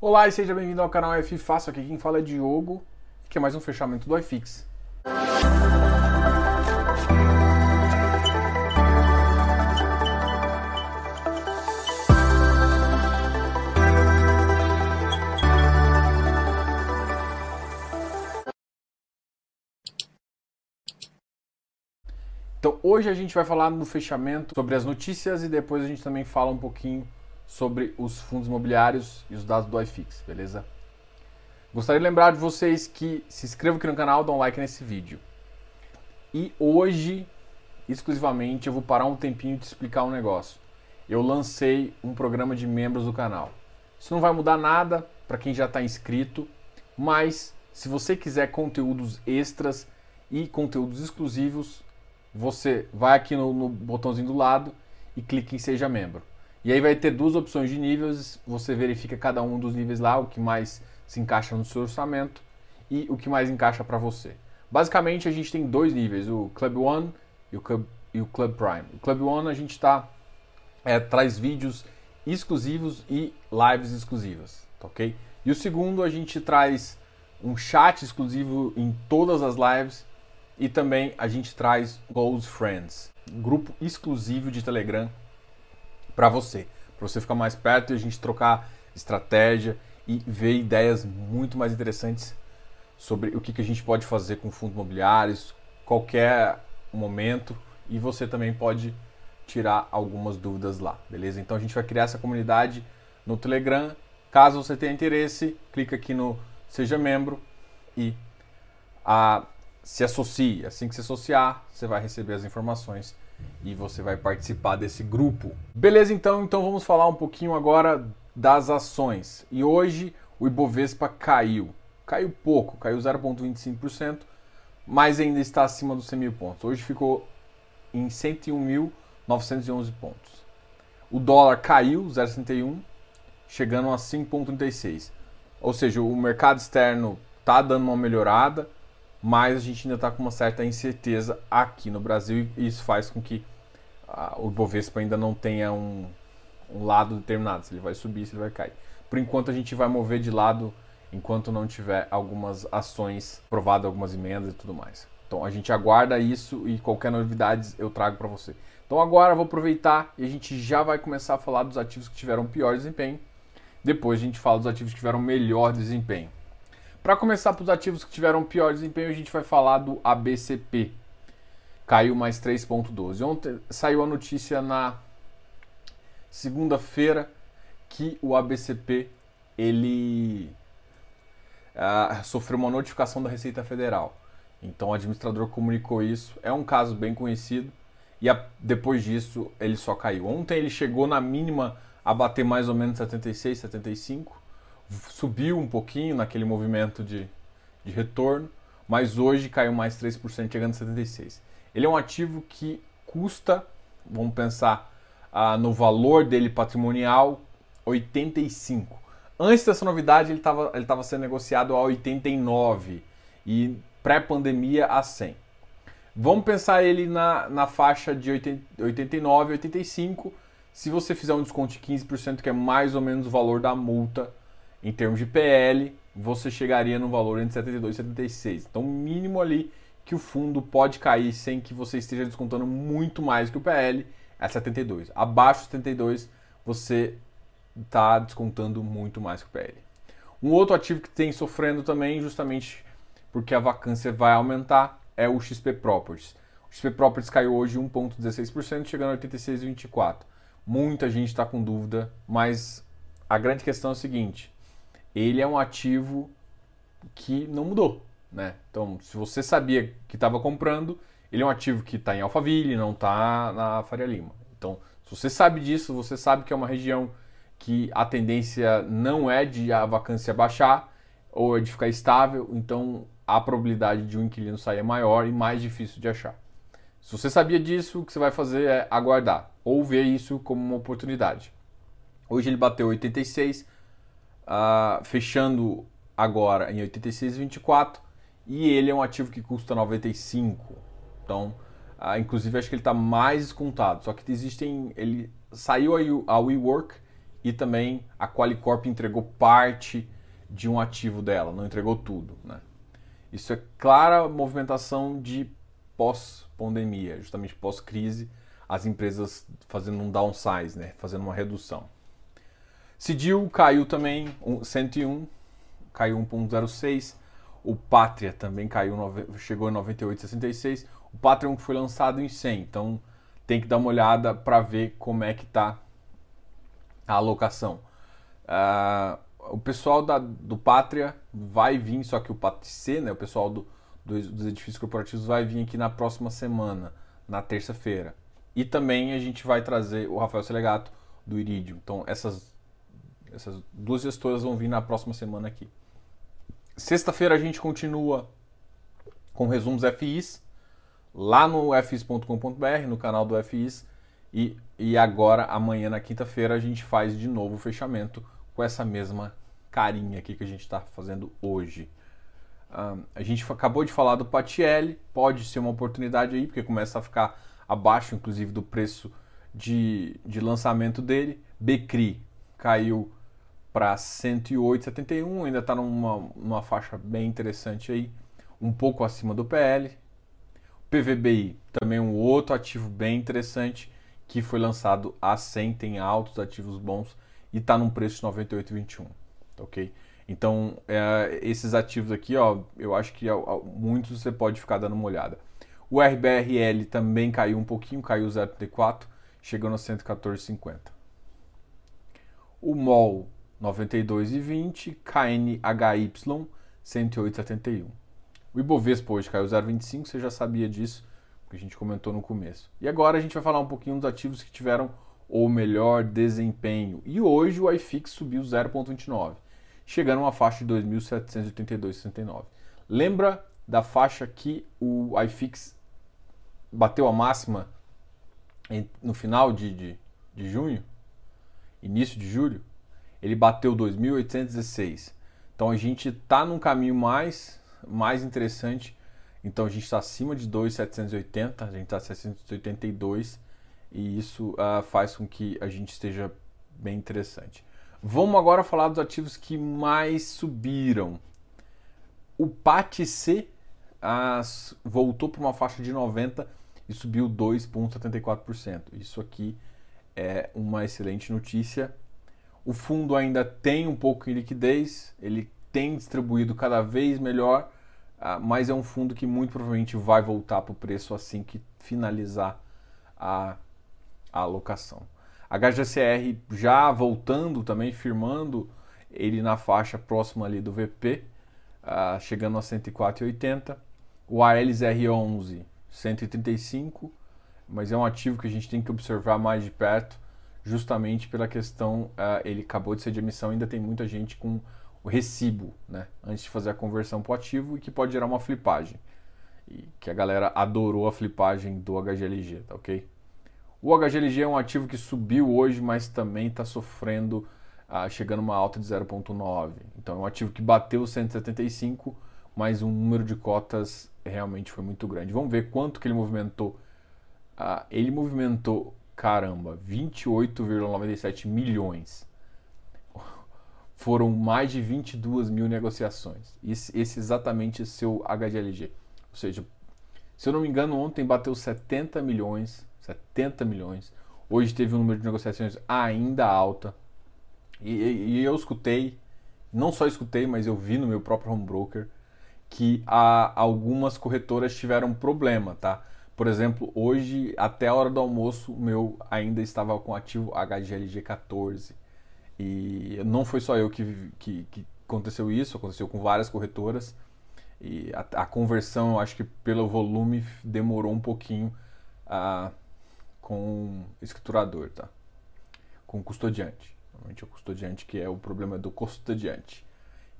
Olá e seja bem-vindo ao canal F Fácil. Aqui quem fala é Diogo, que é mais um fechamento do iFix. Então hoje a gente vai falar no fechamento sobre as notícias e depois a gente também fala um pouquinho sobre os fundos imobiliários e os dados do iFix, beleza? Gostaria de lembrar de vocês que se inscrevam aqui no canal, dá um like nesse vídeo. E hoje, exclusivamente, eu vou parar um tempinho de explicar um negócio. Eu lancei um programa de membros do canal. Isso não vai mudar nada para quem já está inscrito, mas se você quiser conteúdos extras e conteúdos exclusivos, você vai aqui no, no botãozinho do lado e clique em Seja Membro. E aí vai ter duas opções de níveis, você verifica cada um dos níveis lá, o que mais se encaixa no seu orçamento e o que mais encaixa para você. Basicamente a gente tem dois níveis, o Club One e o Club, e o Club Prime. O Club One a gente tá, é, traz vídeos exclusivos e lives exclusivas, tá ok? E o segundo a gente traz um chat exclusivo em todas as lives e também a gente traz Close Friends, grupo exclusivo de Telegram para você, para você ficar mais perto e a gente trocar estratégia e ver ideias muito mais interessantes sobre o que, que a gente pode fazer com fundos imobiliários, qualquer momento e você também pode tirar algumas dúvidas lá, beleza? Então a gente vai criar essa comunidade no Telegram. Caso você tenha interesse, clica aqui no Seja Membro e a se associe. Assim que se associar, você vai receber as informações e você vai participar desse grupo. Beleza, então, então vamos falar um pouquinho agora das ações. E hoje o Ibovespa caiu. Caiu pouco, caiu 0,25%, mas ainda está acima dos 100 mil pontos. Hoje ficou em 101.911 pontos. O dólar caiu 0,61, chegando a 5,36. Ou seja, o mercado externo está dando uma melhorada mas a gente ainda está com uma certa incerteza aqui no Brasil e isso faz com que uh, o Bovespa ainda não tenha um, um, lado determinado, se ele vai subir, se ele vai cair. Por enquanto a gente vai mover de lado enquanto não tiver algumas ações provadas, algumas emendas e tudo mais. Então a gente aguarda isso e qualquer novidade eu trago para você. Então agora eu vou aproveitar e a gente já vai começar a falar dos ativos que tiveram pior desempenho. Depois a gente fala dos ativos que tiveram melhor desempenho. Para começar, para os ativos que tiveram pior desempenho, a gente vai falar do ABCP. Caiu mais 3,12. Ontem saiu a notícia na segunda-feira que o ABCP ele uh, sofreu uma notificação da Receita Federal. Então o administrador comunicou isso. É um caso bem conhecido. E a, depois disso ele só caiu. Ontem ele chegou na mínima a bater mais ou menos 76, 75 subiu um pouquinho naquele movimento de, de retorno, mas hoje caiu mais 3%, chegando a 76%. Ele é um ativo que custa, vamos pensar ah, no valor dele patrimonial, 85. Antes dessa novidade, ele estava ele tava sendo negociado a 89 e pré-pandemia a 100. Vamos pensar ele na, na faixa de 80, 89, 85. Se você fizer um desconto de 15%, que é mais ou menos o valor da multa em termos de PL, você chegaria no valor entre 72 e 76. Então, mínimo ali que o fundo pode cair sem que você esteja descontando muito mais que o PL é 72. Abaixo de 72, você está descontando muito mais que o PL. Um outro ativo que tem sofrendo também, justamente porque a vacância vai aumentar, é o XP Properties. O XP Properties caiu hoje 1,16%, chegando a 86,24%. Muita gente está com dúvida, mas a grande questão é o seguinte: ele é um ativo que não mudou. Né? Então, se você sabia que estava comprando, ele é um ativo que está em Alphaville, não está na Faria Lima. Então, se você sabe disso, você sabe que é uma região que a tendência não é de a vacância baixar ou é de ficar estável, então a probabilidade de um inquilino sair é maior e mais difícil de achar. Se você sabia disso, o que você vai fazer é aguardar ou ver isso como uma oportunidade. Hoje ele bateu 86, uh, fechando agora em 86,24 e ele é um ativo que custa 95. Então, uh, inclusive acho que ele está mais descontado. Só que existem, ele saiu a, a WeWork e também a Qualicorp entregou parte de um ativo dela, não entregou tudo. Né? Isso é clara movimentação de pós-pandemia, justamente pós-crise, as empresas fazendo um downsize, né? fazendo uma redução. Cidil caiu também 101, caiu 1.06. O Pátria também caiu, chegou a 98,66. O Patreon foi lançado em 100, então tem que dar uma olhada para ver como é que está a alocação. Uh, o pessoal da, do Pátria vai vir, só que o PATC, né, o pessoal do, do, dos edifícios corporativos vai vir aqui na próxima semana, na terça-feira. E também a gente vai trazer o Rafael Selegato do Iridium. Então essas, essas duas gestoras vão vir na próxima semana aqui. Sexta-feira a gente continua com resumos FIs lá no fis.com.br, no canal do FIs. E, e agora, amanhã, na quinta-feira, a gente faz de novo o fechamento com essa mesma carinha aqui que a gente está fazendo hoje. A gente acabou de falar do Patielli, pode ser uma oportunidade aí, porque começa a ficar abaixo, inclusive, do preço de, de lançamento dele. Becri caiu para 108,71, ainda está numa, numa faixa bem interessante aí, um pouco acima do PL. PVBI, também um outro ativo bem interessante que foi lançado a 100, tem altos ativos bons e está num preço de 98,21, ok? Então, é, esses ativos aqui, ó, eu acho que muitos você pode ficar dando uma olhada. O RBRL também caiu um pouquinho, caiu 0,34, chegando a 114,50. O MOL 92,20, KNHY 108,71. O Ibovespa hoje caiu 0,25, você já sabia disso, porque a gente comentou no começo. E agora a gente vai falar um pouquinho dos ativos que tiveram o melhor desempenho. E hoje o iFix subiu 0,29, chegando a uma faixa de 2.782,69. Lembra da faixa que o iFix bateu a máxima no final de, de, de junho? Início de julho? Ele bateu 2.816. Então a gente está num caminho mais mais interessante. Então a gente está acima de 2,780, a gente está 782 e isso uh, faz com que a gente esteja bem interessante. Vamos agora falar dos ativos que mais subiram. O PAT-C uh, voltou para uma faixa de 90 e subiu 2,74%. Isso aqui é uma excelente notícia. O fundo ainda tem um pouco de liquidez, ele tem distribuído cada vez melhor, ah, mas é um fundo que muito provavelmente vai voltar para o preço assim que finalizar a, a alocação. HGCR já voltando também, firmando ele na faixa próxima ali do VP, uh, chegando a 104,80. O ALZR11, 135, mas é um ativo que a gente tem que observar mais de perto, justamente pela questão, uh, ele acabou de ser de emissão, ainda tem muita gente com o recibo, né? Antes de fazer a conversão para o ativo e que pode gerar uma flipagem. E que a galera adorou a flipagem do HGLG, tá ok? O HGLG é um ativo que subiu hoje, mas também está sofrendo, ah, chegando uma alta de 0,9. Então é um ativo que bateu 175, mas o número de cotas realmente foi muito grande. Vamos ver quanto que ele movimentou. Ah, ele movimentou, caramba, 28,97 milhões foram mais de 22 mil negociações. Esse, esse é exatamente seu HGLG. Ou seja, se eu não me engano, ontem bateu 70 milhões. 70 milhões. Hoje teve um número de negociações ainda alta. E, e, e eu escutei, não só escutei, mas eu vi no meu próprio home broker que algumas corretoras tiveram problema, tá? Por exemplo, hoje, até a hora do almoço, o meu ainda estava com ativo HGLG 14 e não foi só eu que, que, que aconteceu isso, aconteceu com várias corretoras. E a, a, conversão, eu acho que pelo volume, demorou um pouquinho uh, com o escriturador, tá? Com o custodiante. Normalmente é o custodiante que é o problema do custodiante.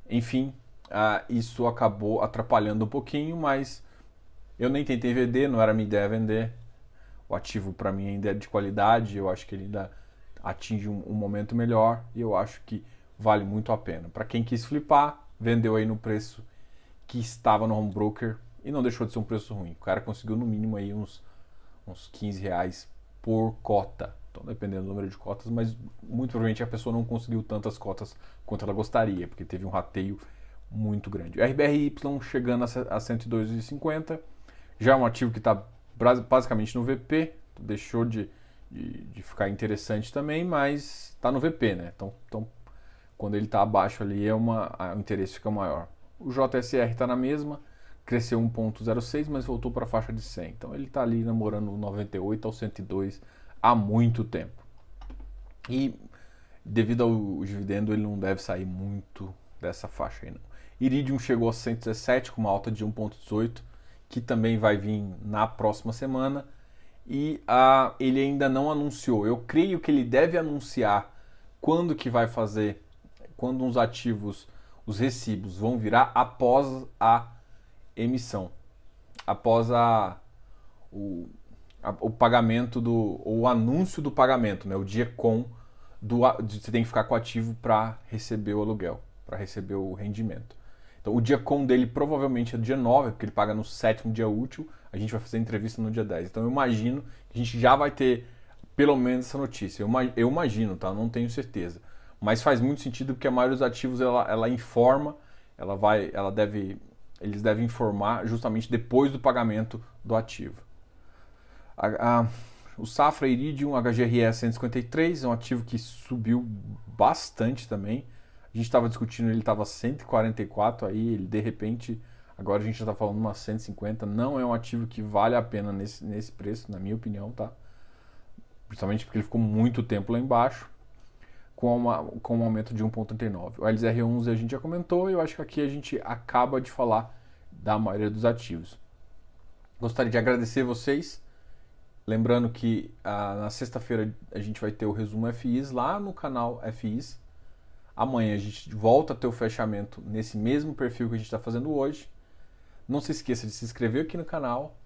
Enfim, uh, isso acabou atrapalhando um pouquinho, mas eu nem tentei vender, não era minha ideia vender. O ativo para mim ainda é de qualidade, eu acho que ele ainda atinge um, um momento melhor e eu acho que vale muito a pena. Para quem quis flipar, vendeu aí no preço que estava no home broker e não deixou de ser um preço ruim. O cara conseguiu no mínimo aí uns, uns 15 reais por cota. Então, dependendo do número de cotas, mas muito provavelmente a pessoa não conseguiu tantas cotas quanto ela gostaria, porque teve um rateio muito grande. RBRY chegando a 102,50, já é um ativo que está basicamente no VP, deixou de, de, de, ficar interessante também, mas está no VP, né? Então, então quando ele está abaixo ali, é uma, o interesse fica maior. O JSR está na mesma, cresceu 1,06, mas voltou para a faixa de 100. Então ele está ali namorando 98 ao 102 há muito tempo. E devido ao dividendo, ele não deve sair muito dessa faixa aí não. Iridium chegou a 117 com uma alta de 1.18, que também vai vir na próxima semana. E uh, ele ainda não anunciou. Eu creio que ele deve anunciar quando que vai fazer, quando os ativos, os recibos vão virar após a emissão, após a, o, o pagamento do o anúncio do pagamento, né? O dia com do você tem que ficar com o ativo para receber o aluguel, para receber o rendimento. Então o dia com dele provavelmente é dia 9, porque ele paga no sétimo dia útil. A gente vai fazer a entrevista no dia 10. Então eu imagino que a gente já vai ter pelo menos essa notícia. Eu, eu imagino, tá? Não tenho certeza. Mas faz muito sentido porque a maioria dos ativos ela, ela informa, ela vai, ela deve, eles devem informar justamente depois do pagamento do ativo. A, a, o Safra Iridium HGRE 153 é um ativo que subiu bastante também. Gente estava discutindo, ele estava 144, aí ele de repente, agora a gente já está falando uma 150. Não é um ativo que vale a pena nesse, nesse preço, na minha opinião, tá? Principalmente porque ele ficou muito tempo lá embaixo, com, uma, com um aumento de 1,39. O LZR11 a gente já comentou, e eu acho que aqui a gente acaba de falar da maioria dos ativos. Gostaria de agradecer vocês Lembrando que ah, na sexta-feira a gente vai ter o resumo FIs lá no canal FIs. Amanhã a gente volta a ter o fechamento nesse mesmo perfil que a gente está fazendo hoje. Não se esqueça de se inscrever aqui no canal.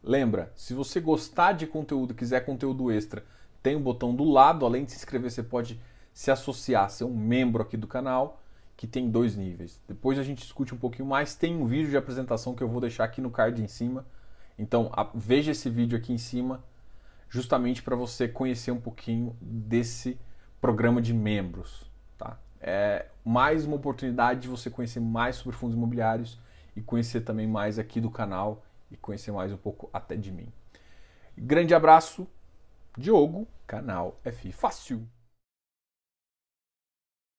Lembra, se você gostar de conteúdo, quiser conteúdo extra, tem um botão do lado. Além de se inscrever, você pode se associar, ser um membro aqui do canal, que tem dois níveis. Depois a gente discute um pouquinho mais. Tem um vídeo de apresentação que eu vou deixar aqui no card em cima. Então a, veja esse vídeo aqui em cima justamente para você conhecer um pouquinho desse programa de membros. É mais uma oportunidade de você conhecer mais sobre fundos imobiliários e conhecer também mais aqui do canal e conhecer mais um pouco até de mim. Grande abraço, Diogo, canal FI Fácil.